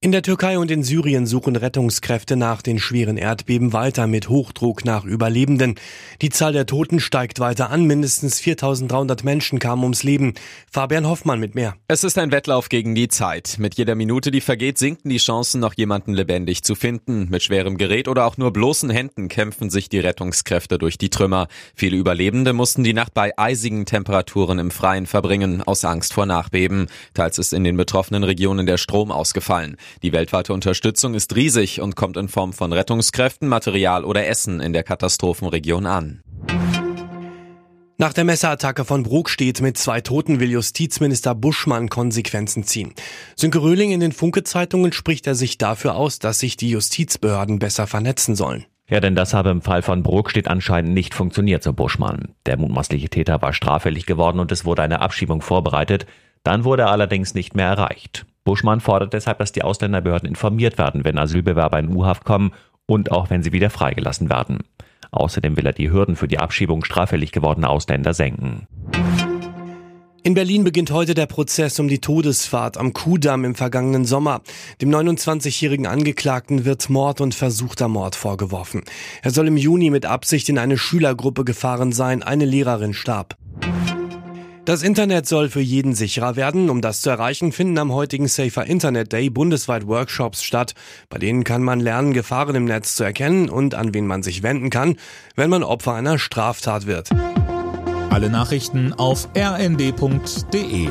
In der Türkei und in Syrien suchen Rettungskräfte nach den schweren Erdbeben weiter mit Hochdruck nach Überlebenden. Die Zahl der Toten steigt weiter an. Mindestens 4300 Menschen kamen ums Leben. Fabian Hoffmann mit mehr. Es ist ein Wettlauf gegen die Zeit. Mit jeder Minute, die vergeht, sinken die Chancen, noch jemanden lebendig zu finden. Mit schwerem Gerät oder auch nur bloßen Händen kämpfen sich die Rettungskräfte durch die Trümmer. Viele Überlebende mussten die Nacht bei eisigen Temperaturen im Freien verbringen, aus Angst vor Nachbeben. Teils ist in den betroffenen Regionen der Strom ausgefallen. Die weltweite Unterstützung ist riesig und kommt in Form von Rettungskräften, Material oder Essen in der Katastrophenregion an. Nach der Messerattacke von Brokstedt mit zwei Toten will Justizminister Buschmann Konsequenzen ziehen. Sönke Röhling in den Funke-Zeitungen spricht er sich dafür aus, dass sich die Justizbehörden besser vernetzen sollen. Ja, denn das habe im Fall von Brokstedt anscheinend nicht funktioniert, so Buschmann. Der mutmaßliche Täter war straffällig geworden und es wurde eine Abschiebung vorbereitet. Dann wurde er allerdings nicht mehr erreicht. Buschmann fordert deshalb, dass die Ausländerbehörden informiert werden, wenn Asylbewerber in U-Haft kommen und auch wenn sie wieder freigelassen werden. Außerdem will er die Hürden für die Abschiebung straffällig gewordener Ausländer senken. In Berlin beginnt heute der Prozess um die Todesfahrt am Kudamm im vergangenen Sommer. Dem 29-jährigen Angeklagten wird Mord und versuchter Mord vorgeworfen. Er soll im Juni mit Absicht in eine Schülergruppe gefahren sein. Eine Lehrerin starb. Das Internet soll für jeden sicherer werden. Um das zu erreichen, finden am heutigen Safer Internet Day bundesweit Workshops statt. Bei denen kann man lernen, Gefahren im Netz zu erkennen und an wen man sich wenden kann, wenn man Opfer einer Straftat wird. Alle Nachrichten auf rnd.de